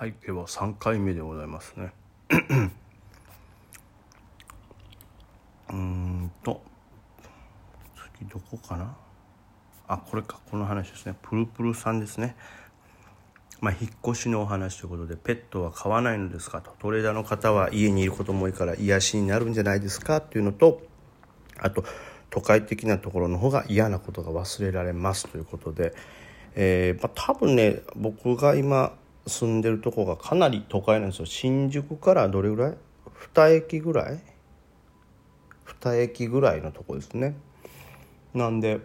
はいでは3回目でございますね。うーんと次どこかな？あこれかこの話ですね。プルプルさんですね。まあ、引っ越しのお話ということでペットは飼わないのですか？と。トレーダーの方は家にいることも多いから癒しになるんじゃないですか？っていうのとあと都会的なところの方が嫌なことが忘れられますということで、えーまあ、多分ね僕が今住んでるとこがかなり都会なんですよ。新宿からどれぐらい？2駅ぐらい？2駅ぐらいのとこですね。なんで、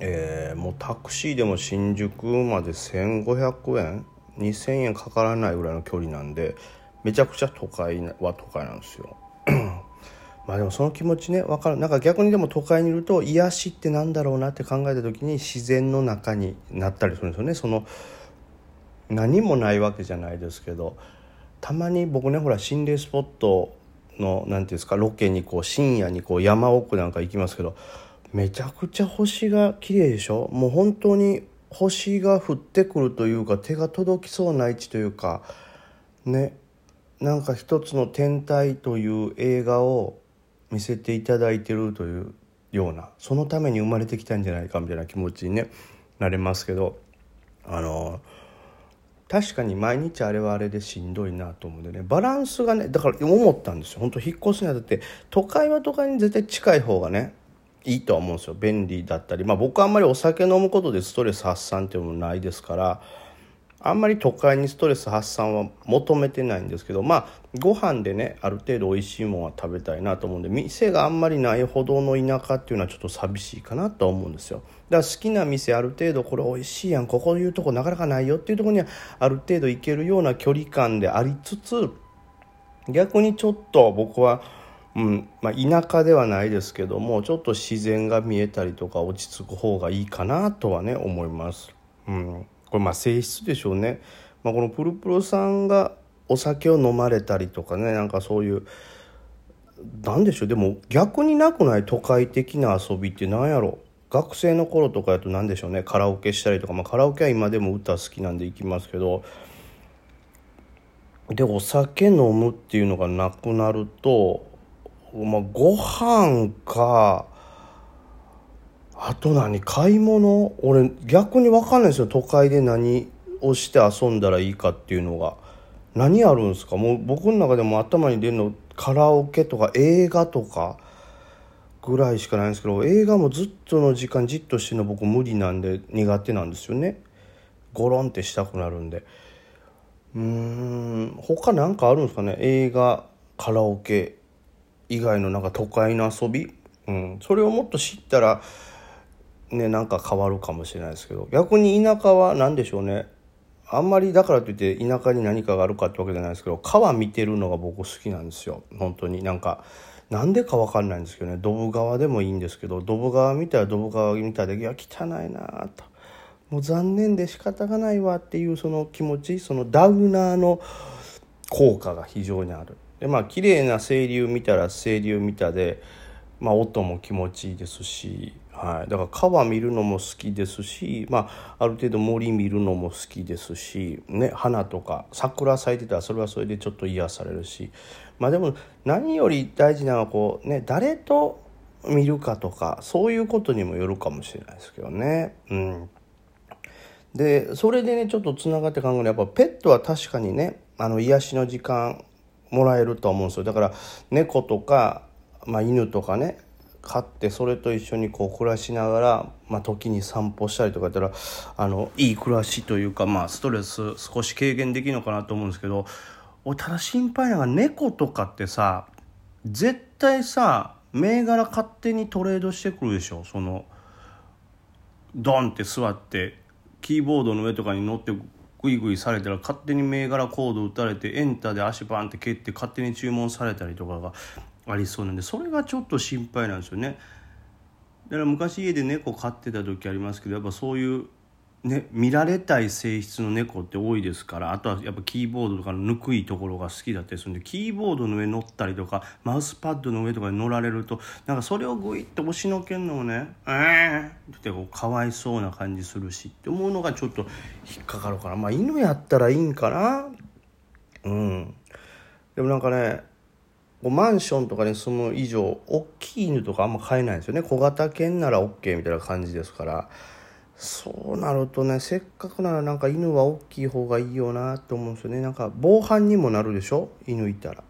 えー、もうタクシーでも新宿まで1500円？2000円かからないぐらいの距離なんでめちゃくちゃ都会は都会なんですよ。まあでもその気持ちね分かる。なんか逆にでも都会にいると癒しってなんだろうなって考えた時に自然の中になったりするんですよね。その何もないわけじゃないですけどたまに僕ねほら心霊スポットの何ていうんですかロケにこう深夜にこう山奥なんか行きますけどめちゃくちゃ星が綺麗でしょ？もう本当に星が降ってくるというか手が届きそうな位置というかねなんか一つの天体という映画を見せていただいてるというようなそのために生まれてきたんじゃないかみたいな気持ちに、ね、なれますけどあの確かに毎日あれはあれでしんどいなと思うんでね。バランスがねだから思ったんですよ。本当引っ越すにあたって都会は都会に絶対近い方がねいいとは思うんですよ。便利だったり。まあ僕はあんまりお酒飲むことでストレス発散っていうのもないですから。あんまり都会にストレス発散は求めてないんですけどまあご飯でねある程度美味しいものは食べたいなと思うんで店があんまりないほどの田舎っていうのはちょっと寂しいかなと思うんですよだから好きな店ある程度これ美味しいやんここいうとこなかなかないよっていうとこにはある程度行けるような距離感でありつつ逆にちょっと僕はうんまあ、田舎ではないですけどもちょっと自然が見えたりとか落ち着く方がいいかなとはね思います。うんこれまあ性質でしょうね、まあ、このプルプルさんがお酒を飲まれたりとかねなんかそういうなんでしょう。でも逆になくない都会的な遊びって何やろ。学生の頃とかやと何でしょうね。カラオケしたりとか、まあ、カラオケは今でも歌好きなんで行きますけど。でお酒飲むっていうのがなくなると、まあ、ご飯かあと何買い物？俺逆に分かんないですよ。都会で何をして遊んだらいいかっていうのが。何あるんですか？もう僕の中でも頭に出るのカラオケとか映画とかぐらいしかないんですけど映画もずっとの時間じっとしてるの僕無理なんで苦手なんですよね。ゴロンってしたくなるんで。うーん他何かあるんですかね？映画カラオケ以外のなんか都会の遊び、うん、それをもっと知ったらねなんか変わるかもしれないですけど逆に田舎は何でしょうね。あんまりだからといって田舎に何かがあるかってわけじゃないですけど川見てるのが僕好きなんですよ。本当に。なんかなんでか分かんないんですけどね。ドブ川でもいいんですけどドブ川見たらドブ川見たらいや汚いなと。もう残念で仕方がないわっていうその気持ちそのダウナーの効果が非常にある。でまあ綺麗な清流見たら清流見たでまあ音も気持ちいいですしはい、だから川見るのも好きですし、まあ、ある程度森見るのも好きですし、ね、花とか桜咲いてたらそれはそれでちょっと癒されるし、まあ、でも何より大事なのはこう、ね、誰と見るかとかそういうことにもよるかもしれないですけどね。うん。でそれでねちょっとつながって考えるとやっぱペットは確かにねあの癒しの時間もらえると思うんですよ。だから猫とか、まあ、犬とかね飼ってそれと一緒にこう暮らしながら、まあ、時に散歩したりとかやったらあのいい暮らしというか、まあ、ストレス少し軽減できるのかなと思うんですけどただ心配なのが猫とかってさ絶対さ銘柄勝手にトレードしてくるでしょ？そのドンって座ってキーボードの上とかに乗ってグイグイされたら勝手に銘柄コード打たれてエンターで足バンって蹴って勝手に注文されたりとかがありそうなんでそれがちょっと心配なんですよね。だから昔家で猫飼ってた時ありますけどやっぱそういうね、見られたい性質の猫って多いですからあとはやっぱキーボードとかのぬくいところが好きだったりするんでキーボードの上乗ったりとかマウスパッドの上とかに乗られるとなんかそれをグイッと押しのけるのもね「えー!」ってこうかわいそうな感じするしって思うのがちょっと引っかかるから。まあ犬やったらいいんかな。うん。でもなんかねマンションとかに住む以上大きい犬とかあんま飼えないんですよね。小型犬なら OK みたいな感じですから。そうなるとねせっかくならなんか犬は大きい方がいいよなと思うんですよね。なんか防犯にもなるでしょ？犬いたら。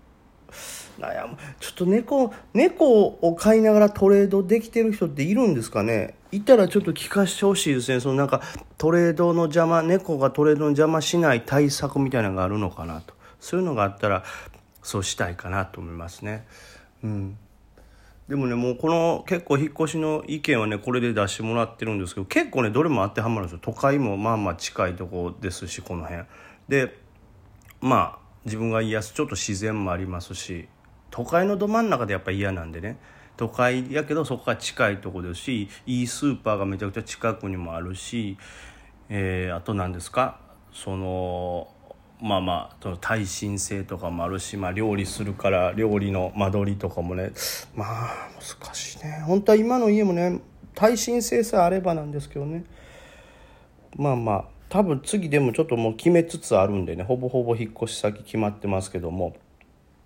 悩む。ちょっと猫猫を飼いながらトレードできてる人っているんですかね？いたらちょっと聞かせてほしいですね。そのなんかトレードの邪魔猫がトレードの邪魔しない対策みたいなのがあるのかなと。そういうのがあったらそうしたいかなと思いますね。うん。でもねもうこの結構引っ越しの意見はねこれで出してもらってるんですけど結構ねどれも当てはまるんですよ。都会もまあまあ近いとこですしこの辺。でまあ自分が言いやすちょっと自然もありますし都会のど真ん中でやっぱ嫌なんでね。都会やけどそこから近いとこですしいいスーパーがめちゃくちゃ近くにもあるし、えー、あと何ですか？そのまあまあその耐震性とかもあるし、まあ、料理するから料理の間取りとかもねまあ難しいね。本当は今の家もね耐震性さえあればなんですけどね。まあまあ多分次でもちょっともう決めつつあるんでねほぼほぼ引っ越し先決まってますけども。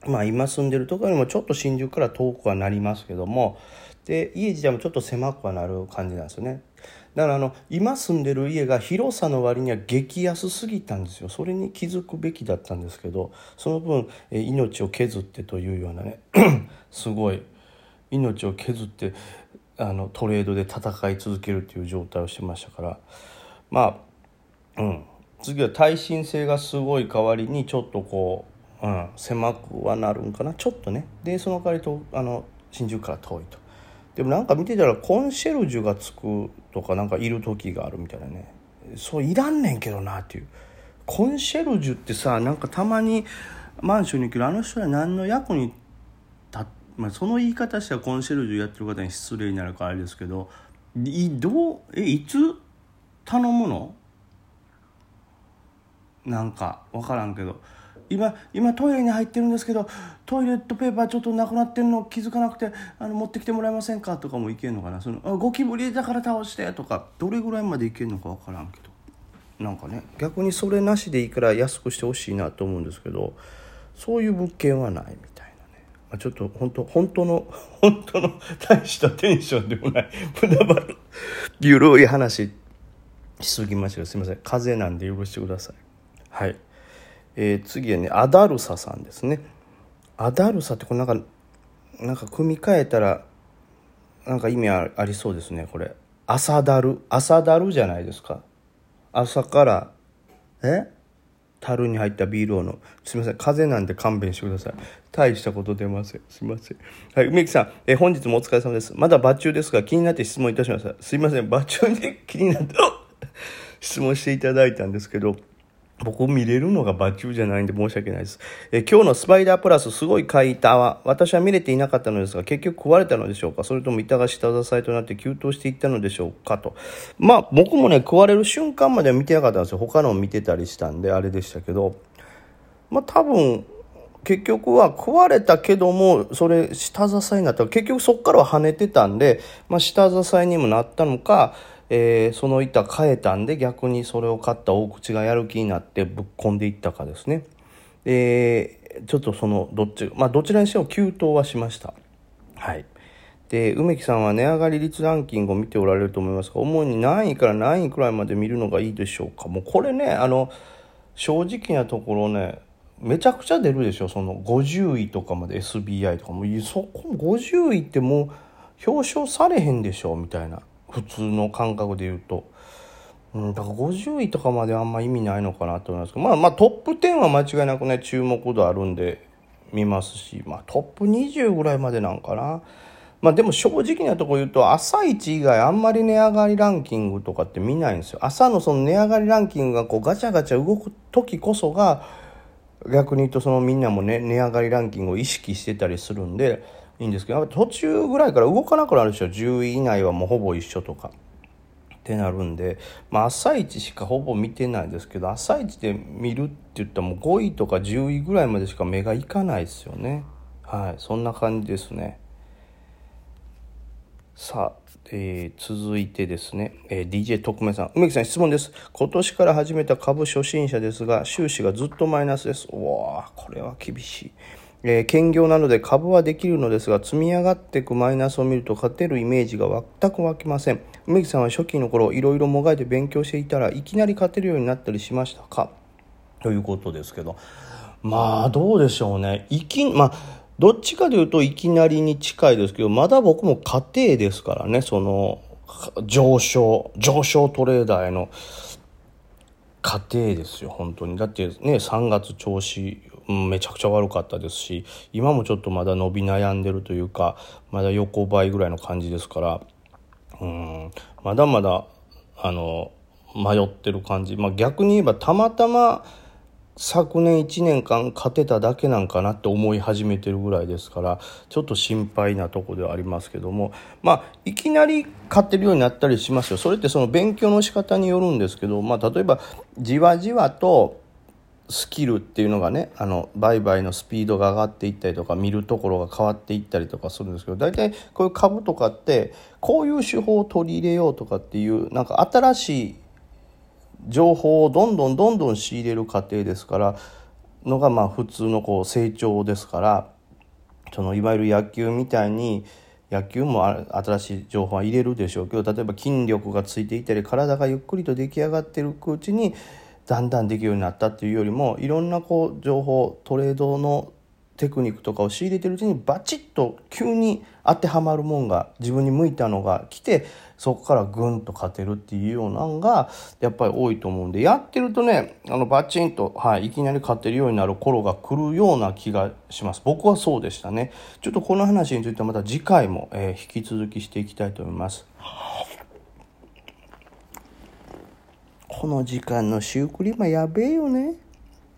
まあ今住んでるところにもちょっと新宿から遠くはなりますけども。で家自体もちょっと狭くはなる感じなんですよね。だからあの今住んでる家が広さの割には激安すぎたんですよ。それに気づくべきだったんですけどその分え命を削ってというようなね すごい命を削ってあのトレードで戦い続けるっていう状態をしてましたから。まあうん。次は耐震性がすごい代わりにちょっとこう、うん、狭くはなるんかな。ちょっとね。でその代わりとあの新宿から遠いと。でもなんか見てたらコンシェルジュがつくとかなんかいる時があるみたいなね。そういらんねんけどなっていう。コンシェルジュってさなんかたまにマンションに来るあの人は何の役に立まあ、その言い方したらコンシェルジュやってる方に失礼になるからあれですけどいどうえいつ頼むの？なんか分からんけど。今今トイレに入ってるんですけどトイレットペーパーちょっとなくなってるの気づかなくてあの持ってきてもらえませんか？とかもいけんのかな？そのあゴキブリだから倒してとかどれぐらいまでいけんのか分からんけど。なんかね逆にそれなしでいいから安くしてほしいなと思うんですけどそういう物件はないみたいなね、まあ、ちょっと本当本当の本当の大したテンションでもない。無駄話ゆるい話しすぎましたすいません。風邪なんで許してください。はい。えー、次はねアダルサさんですね。アダルサってこれなんかなんか組み替えたらなんか意味ありそうですねこれ。朝だる朝だるじゃないですか。朝からえ？樽に入ったビールをのすみません。風邪なんで勘弁してください。大したこと出ません。すみません。はい梅木さん、え本日もお疲れ様です。まだ抜中ですが気になって質問いたしました。すみません。抜中で気になって 質問していただいたんですけど僕見れるのがバチューじゃないんで申し訳ないです。え今日のスパイダープラスすごい買いたは、私は見れていなかったのですが、結局壊れたのでしょうか？それとも板が下支えとなって急騰していったのでしょうかと。まあ僕もね、食われる瞬間までは見てなかったんですよ。他のを見てたりしたんで、あれでしたけど。まあ多分、結局は壊れたけども、それ下支えになった結局そっからは跳ねてたんで、まあ下支えにもなったのか、えー、その板変えたんで逆にそれを買った大口がやる気になってぶっ込んでいったかですね。えー、ちょっとそのどっち、まあどちらにしても急騰はしました。はい。で、梅木さんは値上がり率ランキングを見ておられると思いますが、主に何位から何位くらいまで見るのがいいでしょうか？もうこれね、あの、正直なところね、めちゃくちゃ出るでしょ？その50位とかまで SBI とかも、そこ50位ってもう表彰されへんでしょ、みたいな。普通の感覚で言うと。うん、だから50位とかまであんま意味ないのかなと思いますけど、まあまあトップ10は間違いなくね、注目度あるんで見ますし、まあトップ20ぐらいまでなんかな。まあでも正直なとこ言うと、朝一以外あんまり値上がりランキングとかって見ないんですよ。朝のその値上がりランキングがこうガチャガチャ動く時こそが、逆に言うとそのみんなもね、値上がりランキングを意識してたりするんで、いいんですけど途中ぐらいから動かなくなるでしょ。10位以内はもうほぼ一緒とか。ってなるんで、まあ、朝一しかほぼ見てないですけど朝一で見るって言ったらもう5位とか10位ぐらいまでしか目がいかないですよね。はい。そんな感じですね。さあ、えー、続いてですね、えー、DJ 特命さん。梅木さん質問です。今年から始めた株初心者ですが収支がずっとマイナスです。おわこれは厳しい。えー、兼業なので株はできるのですが積み上がっていくマイナスを見ると勝てるイメージが全く湧きません。梅木さんは初期の頃いろいろもがいて勉強していたらいきなり勝てるようになったりしましたか？ということですけど。まあどうでしょうね。いきまあどっちかというといきなりに近いですけどまだ僕も家庭ですからねその上昇上昇トレーダーへの過程ですよ本当に。だってね3月調子うんめちゃくちゃ悪かったですし今もちょっとまだ伸び悩んでるというかまだ横ばいぐらいの感じですからうんまだまだあの迷ってる感じ、まあ、逆に言えばたまたま昨年1年間勝てただけなんかなって思い始めてるぐらいですからちょっと心配なとこではありますけどもまあいきなり勝ってるようになったりしますよ。それってその勉強の仕方によるんですけど、まあ、例えばじわじわとスキルっていうのがねあの売買のスピードが上がっていったりとか見るところが変わっていったりとかするんですけど大体こういう株とかってこういう手法を取り入れようとかっていうなんか新しい情報をどんどんどんどん仕入れる過程ですからのがまあ普通のこう成長ですからそのいわゆる野球みたいに野球も新しい情報は入れるでしょうけど例えば筋力がついていたり体がゆっくりと出来上がっていくうちにだんだんできるようになったっていうよりもいろんなこう情報トレードのテクニックとかを仕入れてるうちにバチッと急に当てはまるもんが自分に向いたのが来てそこからグンと勝てるっていうようなのがやっぱり多いと思うんでやってるとねあのバチンと、はい、いきなり勝てるようになる頃が来るような気がします僕はそうでしたねちょっとこの話についてはまた次回も、えー、引き続きしていきたいと思います。この時間のシュークリームはやべえよね。